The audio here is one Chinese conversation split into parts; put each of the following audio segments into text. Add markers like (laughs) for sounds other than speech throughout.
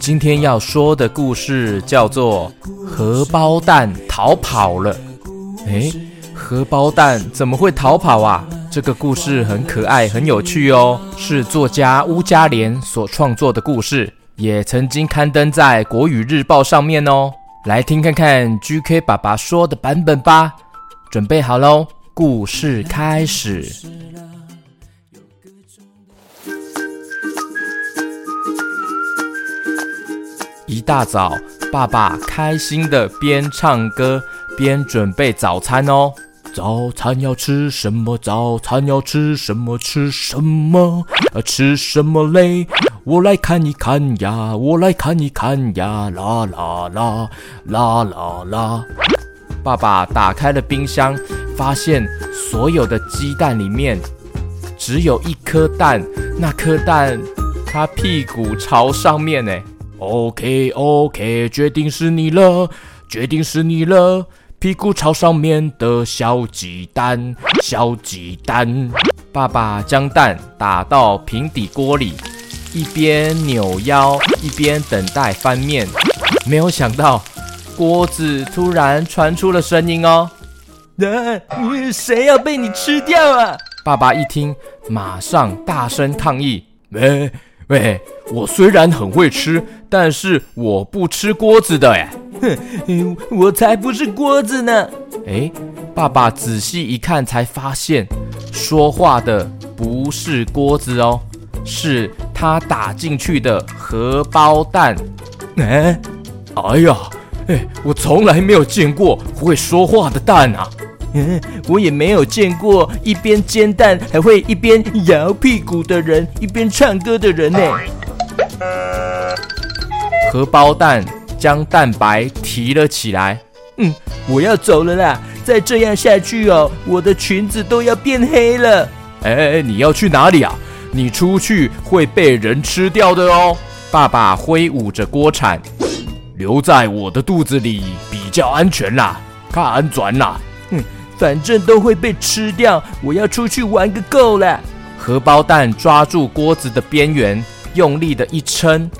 今天要说的故事叫做《荷包蛋逃跑了》。诶，荷包蛋怎么会逃跑啊？这个故事很可爱，很有趣哦，是作家乌家莲所创作的故事，也曾经刊登在《国语日报》上面哦。来听看看 GK 爸爸说的版本吧。准备好喽，故事开始。一大早，爸爸开心的边唱歌边准备早餐哦。早餐要吃什么？早餐要吃什么？吃什么？啊，吃什么嘞？我来看一看呀，我来看一看呀，啦啦啦，啦啦啦。爸爸打开了冰箱，发现所有的鸡蛋里面只有一颗蛋，那颗蛋它屁股朝上面呢。OK OK，决定是你了，决定是你了。屁股朝上面的小鸡蛋，小鸡蛋。爸爸将蛋打到平底锅里，一边扭腰一边等待翻面。没有想到，锅子突然传出了声音哦！啊，谁要被你吃掉啊？爸爸一听，马上大声抗议：喂！喂，我虽然很会吃，但是我不吃锅子的哎！哼，我才不是锅子呢！哎，爸爸仔细一看，才发现说话的不是锅子哦，是他打进去的荷包蛋。哎，哎呀，哎，我从来没有见过会说话的蛋啊！嗯，我也没有见过一边煎蛋还会一边摇屁股的人，一边唱歌的人呢。荷包蛋将蛋白提了起来。嗯，我要走了啦！再这样下去哦，我的裙子都要变黑了。哎，你要去哪里啊？你出去会被人吃掉的哦。爸爸挥舞着锅铲，留在我的肚子里比较安全啦，看安全啦。嗯。反正都会被吃掉，我要出去玩个够了。荷包蛋抓住锅子的边缘，用力的一撑，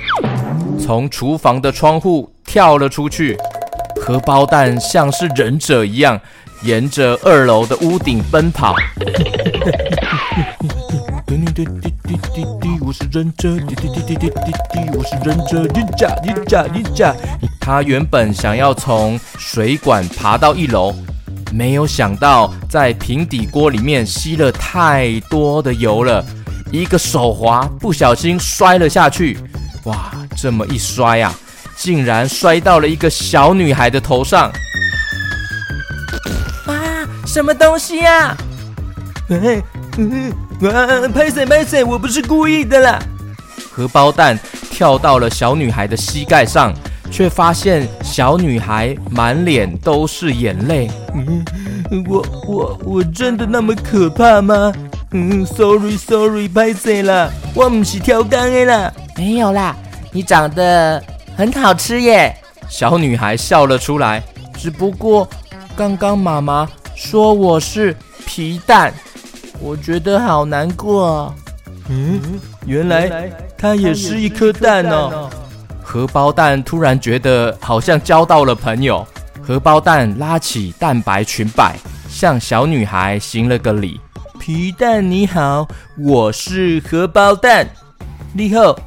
从厨房的窗户跳了出去。荷包蛋像是忍者一样，沿着二楼的屋顶奔跑。我是忍者，我是忍者，忍者，忍者，忍者。他原本想要从水管爬到一楼。没有想到，在平底锅里面吸了太多的油了，一个手滑，不小心摔了下去。哇，这么一摔啊，竟然摔到了一个小女孩的头上！啊，什么东西呀？哎，嗯，啊，拍谢拍谢，我不是故意的啦！荷包蛋跳到了小女孩的膝盖上。却发现小女孩满脸都是眼泪。嗯，我我我真的那么可怕吗？嗯，sorry sorry，拍谢了，我不是跳钢的啦。没有啦，你长得很好吃耶。小女孩笑了出来。只不过刚刚妈妈说我是皮蛋，我觉得好难过。嗯，原来它也是一颗蛋哦。荷包蛋突然觉得好像交到了朋友。荷包蛋拉起蛋白裙摆，向小女孩行了个礼。皮蛋你好，我是荷包蛋。你好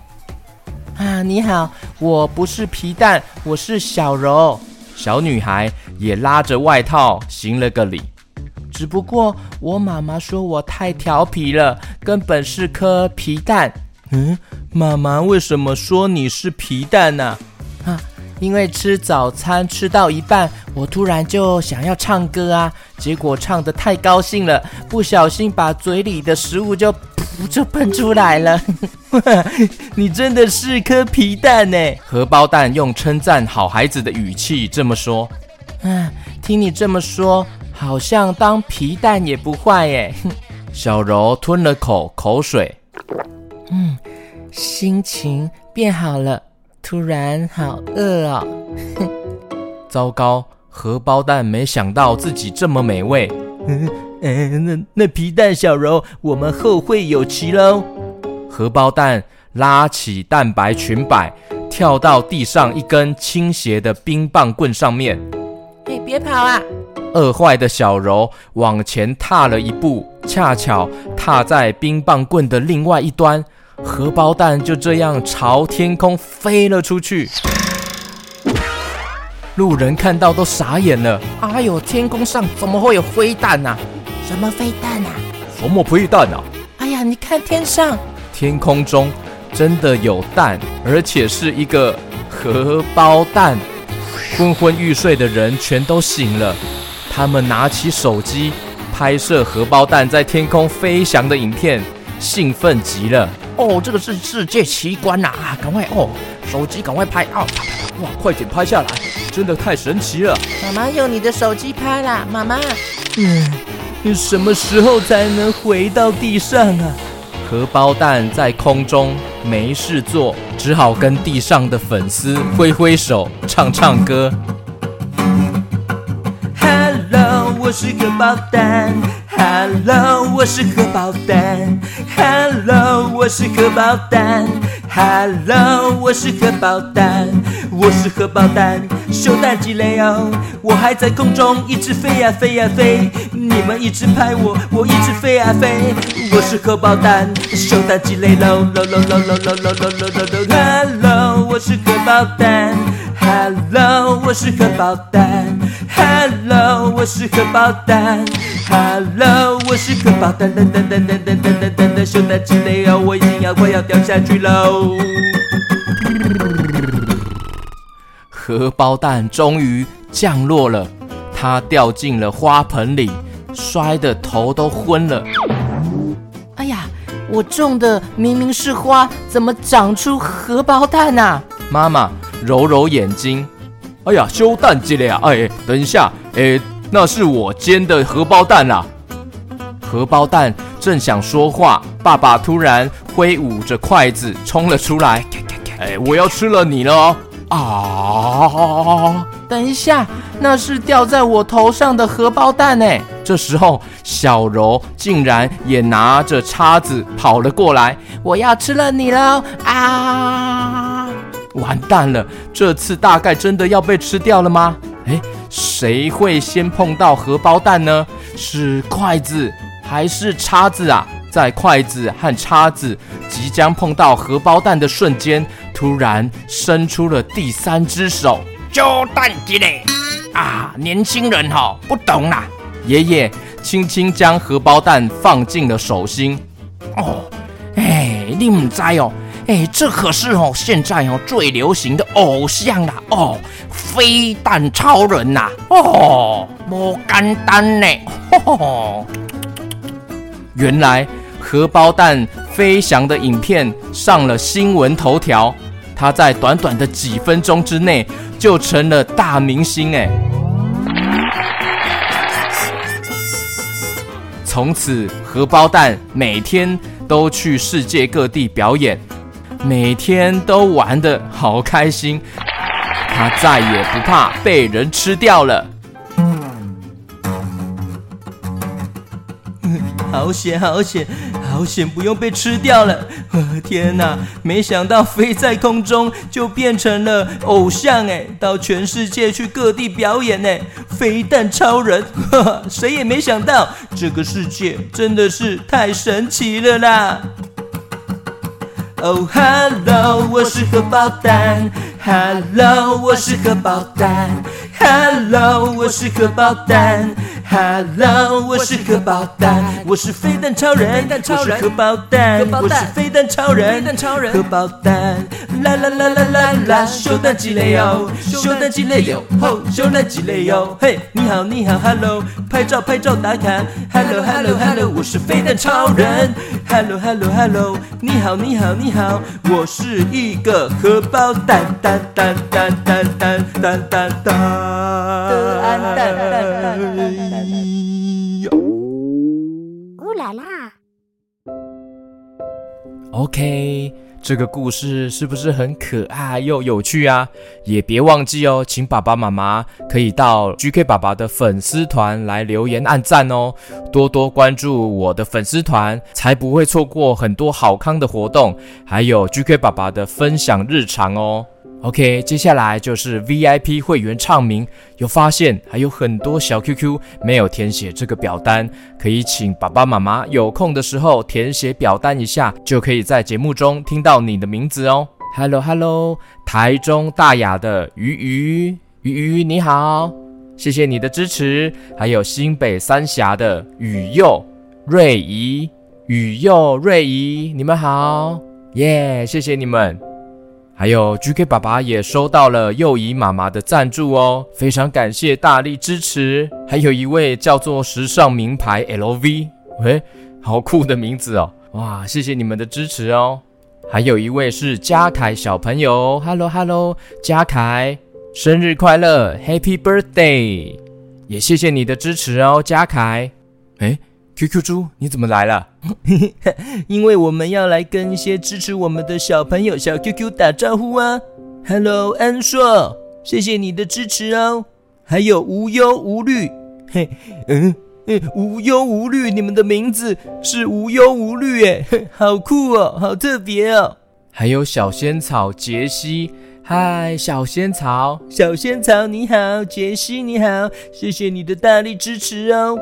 啊，你好，我不是皮蛋，我是小柔。小女孩也拉着外套行了个礼。只不过我妈妈说我太调皮了，根本是颗皮蛋。嗯。妈妈为什么说你是皮蛋呢？啊，因为吃早餐吃到一半，我突然就想要唱歌啊，结果唱得太高兴了，不小心把嘴里的食物就噗 (laughs) 就喷出来了。(laughs) 你真的是颗皮蛋呢！荷包蛋用称赞好孩子的语气这么说。嗯，听你这么说，好像当皮蛋也不坏耶。小柔吞了口口水，嗯，心情变好了。突然好饿哦！(laughs) 糟糕，荷包蛋没想到自己这么美味。嗯，(laughs) 哎，那那皮蛋小柔，我们后会有期喽。荷包蛋拉起蛋白裙摆，跳到地上一根倾斜的冰棒棍上面。哎，别跑啊！饿坏的小柔往前踏了一步，恰巧踏在冰棒棍的另外一端。荷包蛋就这样朝天空飞了出去，路人看到都傻眼了。哎呦，天空上怎么会有飞蛋呐？什么飞弹啊？什么飞弹啊？哎呀，你看天上，天空中真的有蛋，而且是一个荷包蛋。昏昏欲睡的人全都醒了，他们拿起手机拍摄荷包蛋在天空飞翔的影片，兴奋极了。哦，这个是世界奇观呐！啊，赶快哦，手机赶快拍哦！哇，快点拍下来，真的太神奇了！妈妈用你的手机拍啦，妈妈。嗯，你什么时候才能回到地上啊？荷包蛋在空中没事做，只好跟地上的粉丝挥挥手，唱唱歌。Hello，我是荷包蛋。Hello，我是荷包蛋。Hello，我是荷包蛋。Hello，我是荷包蛋。我是荷包蛋，秀蛋鸡肋哦。我还在空中一直飞呀飞呀飞，你们一直拍我，我一直飞呀飞。我是荷包蛋，秀蛋鸡肋喽喽喽喽喽喽喽喽喽喽。Hello，我是荷包蛋。Hello，我是荷包蛋。Hello，我是荷包蛋。Hello，我是荷包蛋。噔噔噔噔噔噔噔噔噔，秀蛋鸡肋哦，我已经要快要掉下去喽。荷包蛋终于降落了，它掉进了花盆里，摔得头都昏了。我种的明明是花，怎么长出荷包蛋啊？妈妈揉揉眼睛，哎呀，修蛋机了呀！哎，等一下，哎，那是我煎的荷包蛋啦。荷包蛋正想说话，爸爸突然挥舞着筷子冲了出来，哎，我要吃了你了哦！啊！等一下，那是掉在我头上的荷包蛋哎！这时候，小柔竟然也拿着叉子跑了过来，我要吃了你喽！啊！完蛋了，这次大概真的要被吃掉了吗？诶，谁会先碰到荷包蛋呢？是筷子还是叉子啊？在筷子和叉子即将碰到荷包蛋的瞬间，突然伸出了第三只手，就蛋鸡嘞啊！年轻人哈、哦、不懂啦。爷爷轻轻将荷包蛋放进了手心。哦，哎，你唔知哦。哎，这可是哦，现在哦最流行的偶像啦哦，飞蛋超人呐哦，不简单呢。吼哦，原来荷包蛋飞翔的影片上了新闻头条，他在短短的几分钟之内就成了大明星哎。从此，荷包蛋每天都去世界各地表演。每天都玩得好开心，他再也不怕被人吃掉了。好险，好险，好险！不用被吃掉了。天哪，没想到飞在空中就变成了偶像哎，到全世界去各地表演哎，飞弹超人，呵呵，谁也没想到，这个世界真的是太神奇了啦！哦，Hello，我是荷包蛋。Hello，我是荷包蛋。Hello，我是荷包蛋。Hello，我是荷包蛋。我是飞蛋超人，我是荷包蛋，我是飞蛋超人，荷包蛋。啦啦啦啦啦啦，修蛋鸡肋哟，修蛋鸡肋哟，吼，修蛋鸡肋哟，嘿，你好你好，Hello，拍照拍照打卡，Hello Hello Hello，我是飞蛋超人，Hello Hello Hello，你好你好你好，我是一个荷包蛋蛋蛋蛋蛋蛋蛋蛋蛋，蛋蛋蛋蛋蛋，乌啦啦，OK。这个故事是不是很可爱又有趣啊？也别忘记哦，请爸爸妈妈可以到 GK 爸爸的粉丝团来留言按赞哦，多多关注我的粉丝团，才不会错过很多好康的活动，还有 GK 爸爸的分享日常哦。OK，接下来就是 VIP 会员唱名，有发现还有很多小 QQ 没有填写这个表单，可以请爸爸妈妈有空的时候填写表单一下，就可以在节目中听到你的名字哦。Hello Hello，台中大雅的鱼鱼鱼鱼你好，谢谢你的支持，还有新北三峡的雨佑瑞怡雨佑瑞怡，你们好耶谢谢你们。还有 GK 爸爸也收到了幼仪妈妈的赞助哦，非常感谢大力支持。还有一位叫做时尚名牌 LV，喂，好酷的名字哦！哇，谢谢你们的支持哦。还有一位是嘉凯小朋友，Hello Hello，嘉凯，生日快乐，Happy Birthday！也谢谢你的支持哦，嘉凯。诶 QQ 猪，你怎么来了？(laughs) 因为我们要来跟一些支持我们的小朋友小 QQ 打招呼啊！Hello，安硕，谢谢你的支持哦。还有无忧无虑，嘿，嗯嗯，无忧无虑，你们的名字是无忧无虑，哎，好酷哦，好特别哦。还有小仙草杰西，嗨，小仙草，小仙草你好，杰西你好，谢谢你的大力支持哦。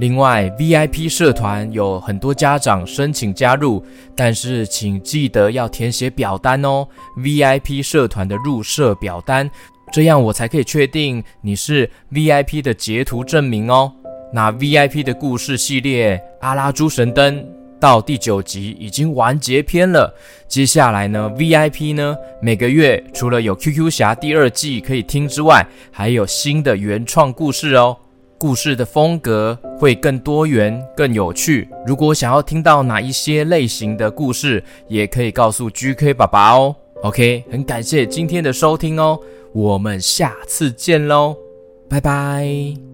另外，VIP 社团有很多家长申请加入，但是请记得要填写表单哦。VIP 社团的入社表单，这样我才可以确定你是 VIP 的截图证明哦。那 VIP 的故事系列《阿拉猪神灯》到第九集已经完结篇了，接下来呢，VIP 呢每个月除了有 QQ 侠第二季可以听之外，还有新的原创故事哦。故事的风格会更多元、更有趣。如果想要听到哪一些类型的故事，也可以告诉 GK 爸爸哦。OK，很感谢今天的收听哦，我们下次见喽，拜拜。